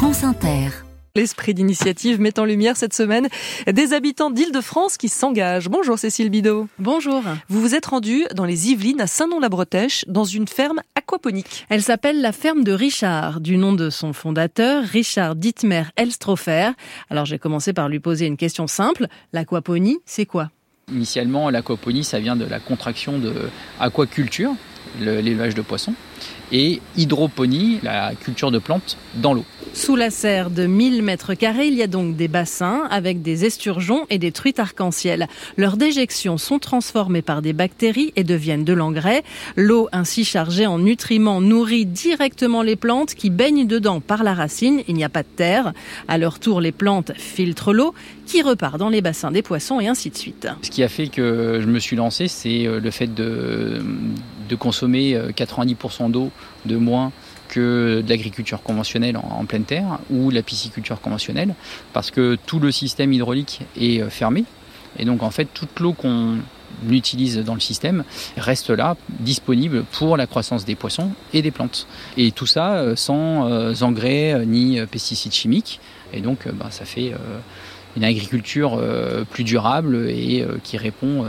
France Inter. L'esprit d'initiative met en lumière cette semaine des habitants d'Île-de-France qui s'engagent. Bonjour Cécile Bidot. Bonjour. Vous vous êtes rendu dans les Yvelines à Saint-Nom-la-Bretèche dans une ferme aquaponique. Elle s'appelle la ferme de Richard, du nom de son fondateur, Richard Dittmer Elstrofer. Alors j'ai commencé par lui poser une question simple. L'aquaponie, c'est quoi? Initialement, l'aquaponie, ça vient de la contraction de aquaculture, l'élevage de poissons, et hydroponie, la culture de plantes dans l'eau. Sous la serre de 1000 mètres carrés, il y a donc des bassins avec des esturgeons et des truites arc-en-ciel. Leurs déjections sont transformées par des bactéries et deviennent de l'engrais. L'eau ainsi chargée en nutriments nourrit directement les plantes qui baignent dedans par la racine. Il n'y a pas de terre. À leur tour, les plantes filtrent l'eau qui repart dans les bassins des poissons et ainsi de suite. Ce qui a fait que je me suis lancé, c'est euh, le fait de, de consommer 90% euh, d'eau de moins que de l'agriculture conventionnelle en, pleine terre ou la pisciculture conventionnelle, parce que tout le système hydraulique est euh, fermé. Et donc en fait, toute l'eau qu'on utilise dans le système reste là, disponible pour la croissance des poissons et des plantes. Et tout ça euh, sans engrais ni pesticides chimiques. Et donc bah, ça fait une agriculture plus durable et qui répond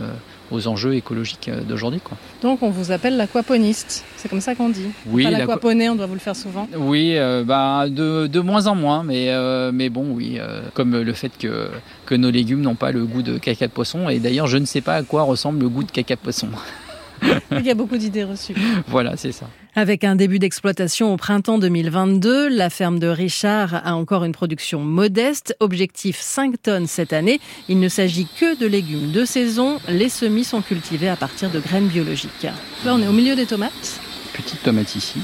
aux enjeux écologiques euh, d'aujourd'hui. Donc on vous appelle l'aquaponiste, c'est comme ça qu'on dit Oui. L'aquaponé, on doit vous le faire souvent Oui, euh, bah, de, de, moins en moins, mais, euh, mais bon, oui, comme le fait que, que nos légumes n'ont pas le goût de caca de poisson, et d'ailleurs je ne sais pas à quoi ressemble le goût de caca de poisson. Il y a beaucoup d'idées reçues. Voilà, c'est ça. Avec un début d'exploitation au printemps 2022, la ferme de Richard a encore une production modeste. Objectif 5 tonnes cette année. Il ne s'agit que de légumes de saison. Les semis sont cultivés à partir de graines biologiques. Là, on est au milieu des tomates. Petite tomate ici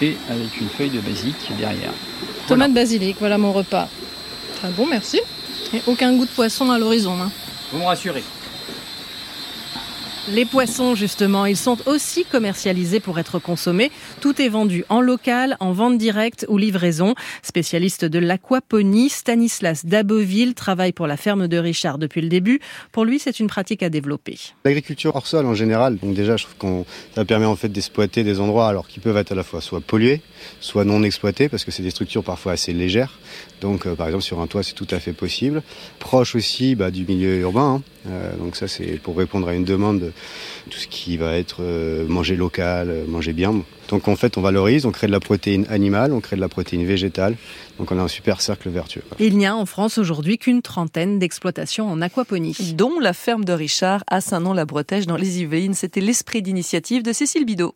et avec une feuille de basilic derrière. Tomate basilic, voilà mon repas. Très bon, merci. Et aucun goût de poisson à l'horizon. Hein. Vous me rassurez. Les poissons, justement, ils sont aussi commercialisés pour être consommés. Tout est vendu en local, en vente directe ou livraison. Spécialiste de l'aquaponie, Stanislas Daboville travaille pour la ferme de Richard depuis le début. Pour lui, c'est une pratique à développer. L'agriculture hors sol en général, donc déjà, je trouve qu'on ça permet en fait d'exploiter des endroits alors qui peuvent être à la fois soit pollués, soit non exploités parce que c'est des structures parfois assez légères. Donc, euh, par exemple, sur un toit, c'est tout à fait possible. Proche aussi bah, du milieu urbain. Hein. Euh, donc ça, c'est pour répondre à une demande de tout ce qui va être euh, manger local, manger bien. Donc en fait, on valorise, on crée de la protéine animale, on crée de la protéine végétale. Donc on a un super cercle vertueux. Il n'y a en France aujourd'hui qu'une trentaine d'exploitations en aquaponie. Dont la ferme de Richard à Saint-Nom-la-Bretèche dans les Yvelines. C'était l'esprit d'initiative de Cécile Bidot.